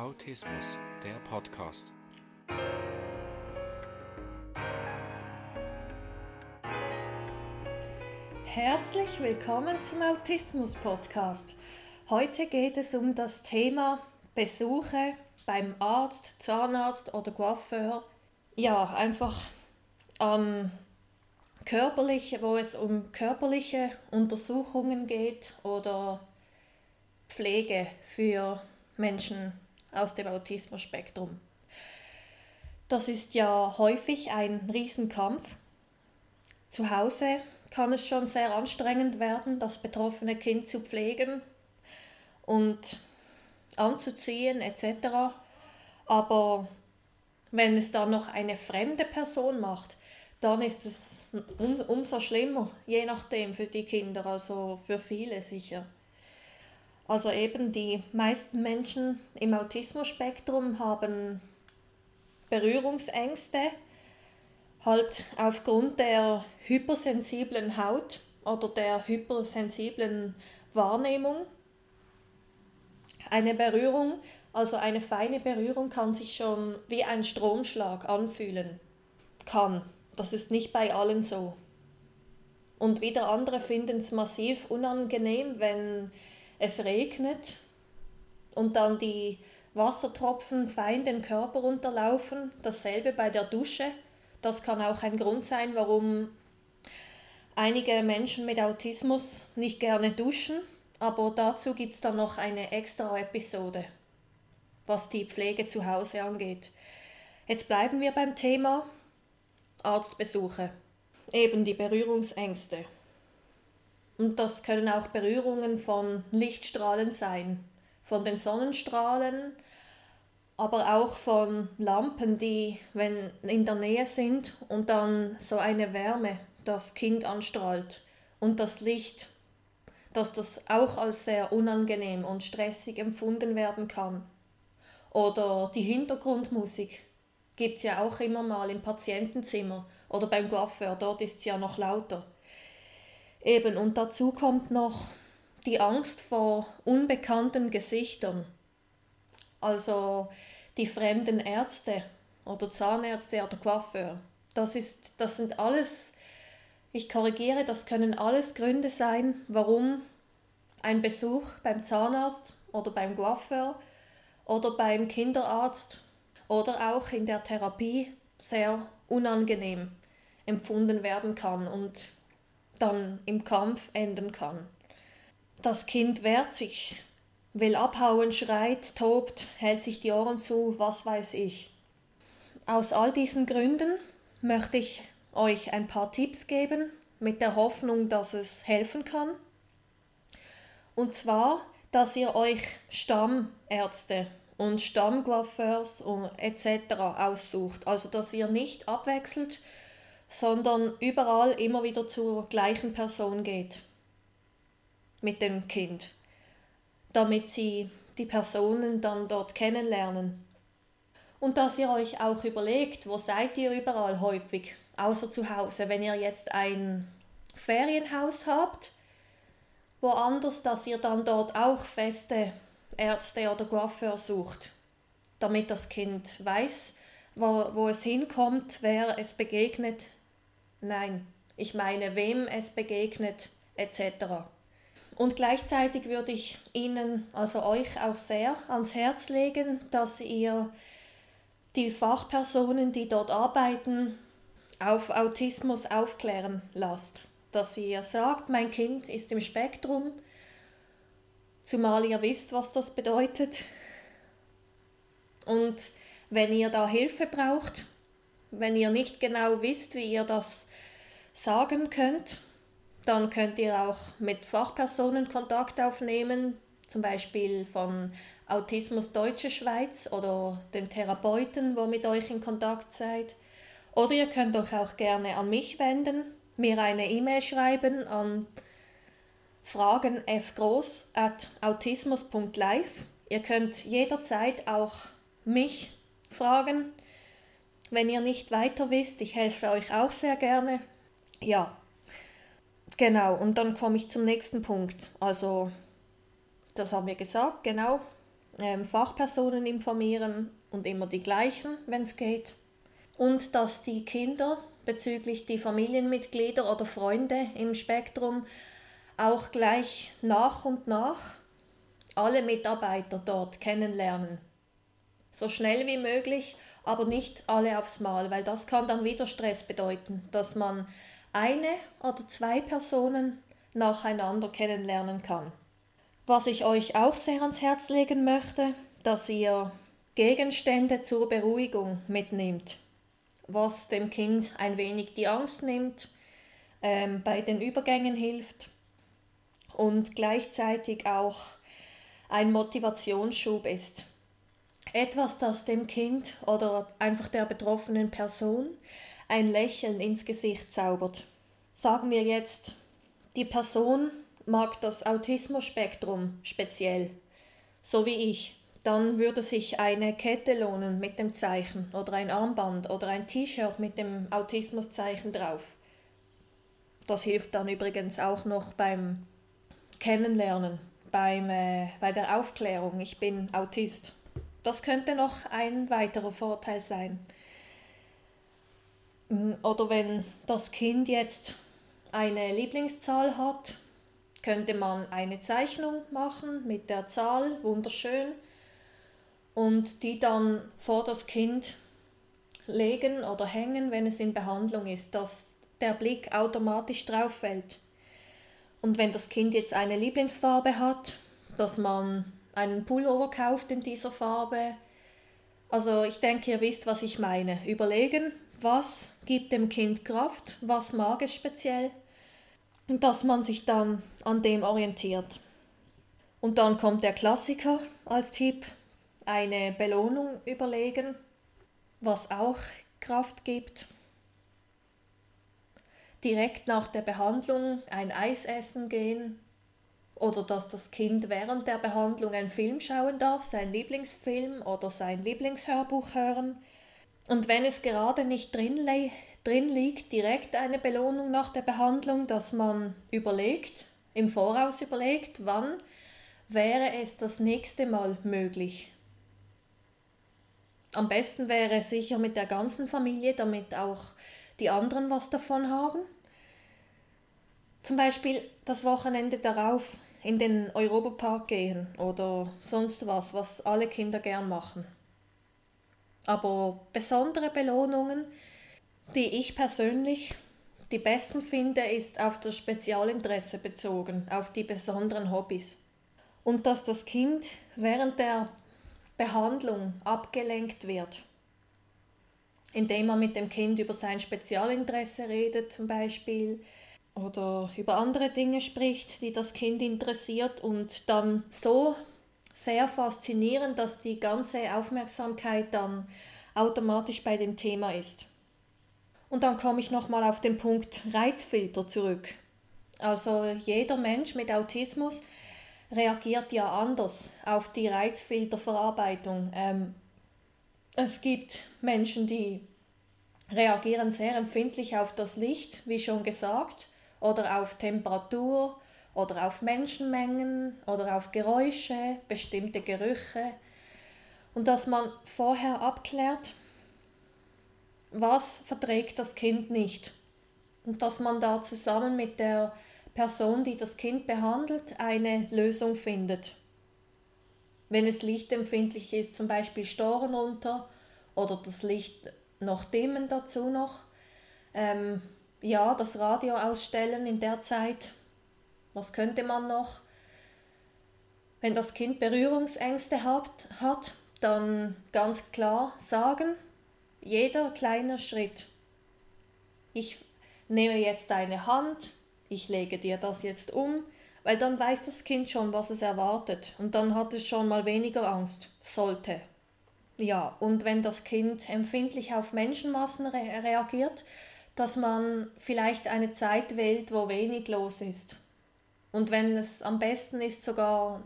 Autismus, der Podcast. Herzlich willkommen zum Autismus Podcast. Heute geht es um das Thema Besuche beim Arzt, Zahnarzt oder Coiffeur. Ja, einfach an körperliche, wo es um körperliche Untersuchungen geht oder Pflege für Menschen aus dem Autismus-Spektrum. Das ist ja häufig ein Riesenkampf. Zu Hause kann es schon sehr anstrengend werden, das betroffene Kind zu pflegen und anzuziehen etc. Aber wenn es dann noch eine fremde Person macht, dann ist es umso schlimmer, je nachdem für die Kinder, also für viele sicher. Also eben die meisten Menschen im Autismus-Spektrum haben Berührungsängste, halt aufgrund der hypersensiblen Haut oder der hypersensiblen Wahrnehmung. Eine Berührung, also eine feine Berührung, kann sich schon wie ein Stromschlag anfühlen. Kann. Das ist nicht bei allen so. Und wieder andere finden es massiv unangenehm, wenn es regnet und dann die Wassertropfen fein den Körper unterlaufen. Dasselbe bei der Dusche. Das kann auch ein Grund sein, warum einige Menschen mit Autismus nicht gerne duschen. Aber dazu gibt es dann noch eine extra Episode, was die Pflege zu Hause angeht. Jetzt bleiben wir beim Thema Arztbesuche. Eben die Berührungsängste. Und das können auch Berührungen von Lichtstrahlen sein, von den Sonnenstrahlen, aber auch von Lampen, die, wenn in der Nähe sind und dann so eine Wärme das Kind anstrahlt und das Licht, dass das auch als sehr unangenehm und stressig empfunden werden kann. Oder die Hintergrundmusik, gibt es ja auch immer mal im Patientenzimmer oder beim Coiffeur, dort ist es ja noch lauter. Eben, und dazu kommt noch die Angst vor unbekannten Gesichtern. Also die fremden Ärzte oder Zahnärzte oder Coiffeur. Das, ist, das sind alles, ich korrigiere, das können alles Gründe sein, warum ein Besuch beim Zahnarzt oder beim Coiffeur oder beim Kinderarzt oder auch in der Therapie sehr unangenehm empfunden werden kann und dann im Kampf enden kann. Das Kind wehrt sich, will abhauen, schreit, tobt, hält sich die Ohren zu, was weiß ich. Aus all diesen Gründen möchte ich euch ein paar Tipps geben, mit der Hoffnung, dass es helfen kann. Und zwar, dass ihr euch Stammärzte und Stammcoiffeurs etc. aussucht. Also dass ihr nicht abwechselt, sondern überall immer wieder zur gleichen Person geht mit dem Kind, damit sie die Personen dann dort kennenlernen. Und dass ihr euch auch überlegt, wo seid ihr überall häufig, außer zu Hause, wenn ihr jetzt ein Ferienhaus habt, woanders, dass ihr dann dort auch feste Ärzte oder Coiffeur sucht, damit das Kind weiß, wo, wo es hinkommt, wer es begegnet. Nein, ich meine, wem es begegnet, etc. Und gleichzeitig würde ich Ihnen, also euch auch sehr ans Herz legen, dass ihr die Fachpersonen, die dort arbeiten, auf Autismus aufklären lasst. Dass ihr sagt, mein Kind ist im Spektrum, zumal ihr wisst, was das bedeutet. Und wenn ihr da Hilfe braucht, wenn ihr nicht genau wisst, wie ihr das sagen könnt, dann könnt ihr auch mit Fachpersonen Kontakt aufnehmen, zum Beispiel von Autismus Deutsche Schweiz oder den Therapeuten, wo mit euch in Kontakt seid. Oder ihr könnt euch auch gerne an mich wenden, mir eine E-Mail schreiben an fragen fgroß at autismus.live. Ihr könnt jederzeit auch mich fragen, wenn ihr nicht weiter wisst. Ich helfe euch auch sehr gerne. Ja, genau. Und dann komme ich zum nächsten Punkt. Also, das haben wir gesagt, genau. ähm, Fachpersonen informieren und immer die gleichen, wenn es geht. Und dass die Kinder bezüglich die Familienmitglieder oder Freunde im Spektrum auch gleich nach und nach alle Mitarbeiter dort kennenlernen. So schnell wie möglich, aber nicht alle aufs Mal, weil das kann dann wieder Stress bedeuten, dass man eine oder zwei Personen nacheinander kennenlernen kann. Was ich euch auch sehr ans Herz legen möchte, dass ihr Gegenstände zur Beruhigung mitnehmt, was dem Kind ein wenig die Angst nimmt, ähm, bei den Übergängen hilft und gleichzeitig auch ein Motivationsschub ist. Etwas, das dem Kind oder einfach der betroffenen Person ein Lächeln ins Gesicht zaubert. Sagen wir jetzt, die Person mag das Autismus-Spektrum speziell, so wie ich, dann würde sich eine Kette lohnen mit dem Zeichen oder ein Armband oder ein T-Shirt mit dem Autismuszeichen drauf. Das hilft dann übrigens auch noch beim Kennenlernen, beim, äh, bei der Aufklärung, ich bin Autist. Das könnte noch ein weiterer Vorteil sein. Mm, oder wenn das Kind jetzt eine Lieblingszahl hat, könnte man eine Zeichnung machen mit der Zahl, wunderschön, und die dann vor das Kind legen oder hängen, wenn es in Behandlung ist, dass der Blick automatisch drauf fällt. Und wenn das Kind jetzt eine Lieblingsfarbe hat, dass man einen Pullover kauft in dieser Farbe. Also ich denke, ihr wisst, was ich meine. Überlegen, was gibt dem Kind Kraft, was mag es speziell und dass man sich dann an dem orientiert. Und dann kommt der Klassiker als Tipp, eine Belohnung überlegen, was auch Kraft gibt. Direkt nach der Behandlung ein Eis essen gehen oder dass das Kind während der Behandlung einen Film schauen darf, sein Lieblingsfilm oder sein Lieblingshörbuch hören. Und wenn es gerade nicht drin, drin liegt, direkt eine Belohnung nach der Behandlung, dass man überlegt, im Voraus überlegt, wann wäre es das nächste Mal möglich. Am besten wäre sicher mit der ganzen Familie, damit auch die anderen was davon haben. Zum Beispiel das Wochenende darauf in den Europapark gehen oder sonst was, was alle Kinder gern machen. Aber besondere Belohnungen, die ich persönlich die besten finde, ist auf das Spezialinteresse bezogen, auf die besonderen Hobbys. Und dass das Kind während der Behandlung abgelenkt wird, indem man mit dem Kind über sein Spezialinteresse redet zum Beispiel oder über andere Dinge spricht, die das Kind interessiert und dann so sehr faszinierend, dass die ganze Aufmerksamkeit dann automatisch bei dem Thema ist. Und dann komme ich nochmal auf den Punkt Reizfilter zurück. Also jeder Mensch mit Autismus reagiert ja anders auf die Reizfilterverarbeitung. Ähm, es gibt Menschen, die reagieren sehr empfindlich auf das Licht, wie schon gesagt, oder auf Temperatur oder auf Menschenmengen oder auf Geräusche, bestimmte Gerüche. Und dass man vorher abklärt, was verträgt das Kind nicht. Und dass man da zusammen mit der Person, die das Kind behandelt, eine Lösung findet. Wenn es lichtempfindlich ist, zum Beispiel Storen runter oder das Licht noch dimmen dazu noch. Ähm, ja, das Radio ausstellen in der Zeit. Was könnte man noch? Wenn das Kind Berührungsängste hat, hat dann ganz klar sagen, jeder kleine Schritt. Ich nehme jetzt deine Hand, ich lege dir das jetzt um, weil dann weiß das Kind schon, was es erwartet und dann hat es schon mal weniger Angst, sollte. Ja, und wenn das Kind empfindlich auf Menschenmassen re reagiert, dass man vielleicht eine Zeit wählt, wo wenig los ist. Und wenn es am besten ist, sogar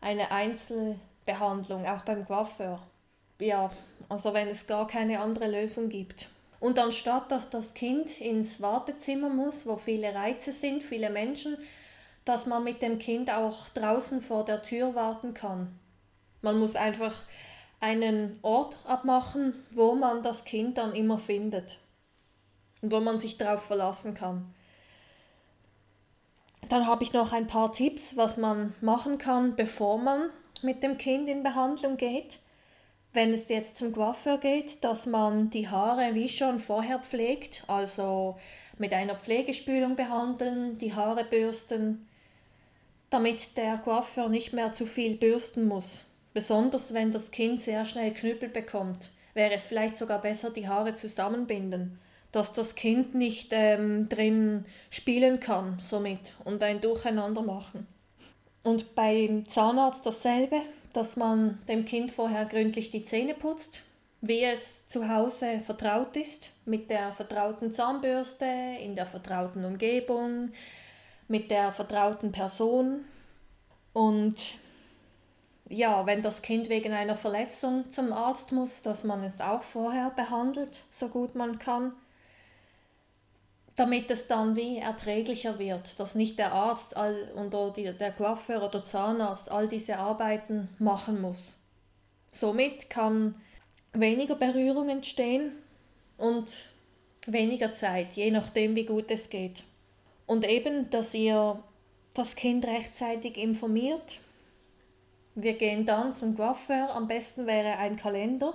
eine Einzelbehandlung, auch beim Coiffeur. Ja, also wenn es gar keine andere Lösung gibt. Und anstatt dass das Kind ins Wartezimmer muss, wo viele Reize sind, viele Menschen, dass man mit dem Kind auch draußen vor der Tür warten kann. Man muss einfach einen Ort abmachen, wo man das Kind dann immer findet und wo man sich darauf verlassen kann. Dann habe ich noch ein paar Tipps, was man machen kann, bevor man mit dem Kind in Behandlung geht. Wenn es jetzt zum Coiffeur geht, dass man die Haare wie schon vorher pflegt, also mit einer Pflegespülung behandeln, die Haare bürsten, damit der Coiffeur nicht mehr zu viel bürsten muss. Besonders wenn das Kind sehr schnell Knüppel bekommt, wäre es vielleicht sogar besser, die Haare zusammenbinden, dass das Kind nicht ähm, drin spielen kann somit und ein Durcheinander machen. Und beim Zahnarzt dasselbe, dass man dem Kind vorher gründlich die Zähne putzt, wie es zu Hause vertraut ist, mit der vertrauten Zahnbürste, in der vertrauten Umgebung, mit der vertrauten Person. Und ja, wenn das Kind wegen einer Verletzung zum Arzt muss, dass man es auch vorher behandelt, so gut man kann, damit es dann wie erträglicher wird, dass nicht der Arzt all, oder die, der Coiffeur oder Zahnarzt all diese Arbeiten machen muss. Somit kann weniger Berührung entstehen und weniger Zeit, je nachdem, wie gut es geht. Und eben, dass ihr das Kind rechtzeitig informiert. Wir gehen dann zum Coiffeur. Am besten wäre ein Kalender,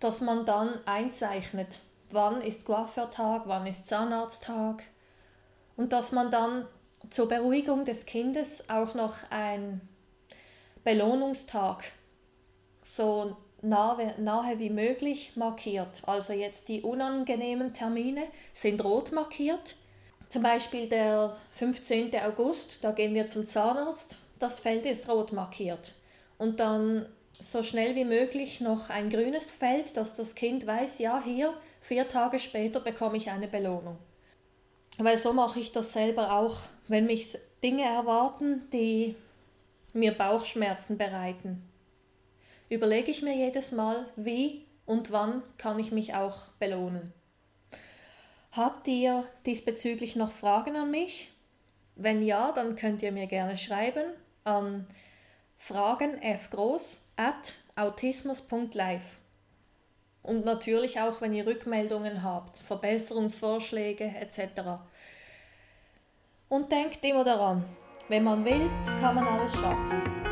dass man dann einzeichnet, wann ist Coiffeurtag, wann ist Zahnarzttag. Und dass man dann zur Beruhigung des Kindes auch noch ein Belohnungstag so nahe, nahe wie möglich markiert. Also jetzt die unangenehmen Termine sind rot markiert. Zum Beispiel der 15. August, da gehen wir zum Zahnarzt. Das Feld ist rot markiert. Und dann so schnell wie möglich noch ein grünes Feld, dass das Kind weiß, ja, hier, vier Tage später bekomme ich eine Belohnung. Weil so mache ich das selber auch, wenn mich Dinge erwarten, die mir Bauchschmerzen bereiten überlege ich mir jedes Mal, wie und wann kann ich mich auch belohnen. Habt ihr diesbezüglich noch Fragen an mich? Wenn ja, dann könnt ihr mir gerne schreiben an fragenfgroß. Und natürlich auch, wenn ihr Rückmeldungen habt, Verbesserungsvorschläge etc. Und denkt immer daran, wenn man will, kann man alles schaffen.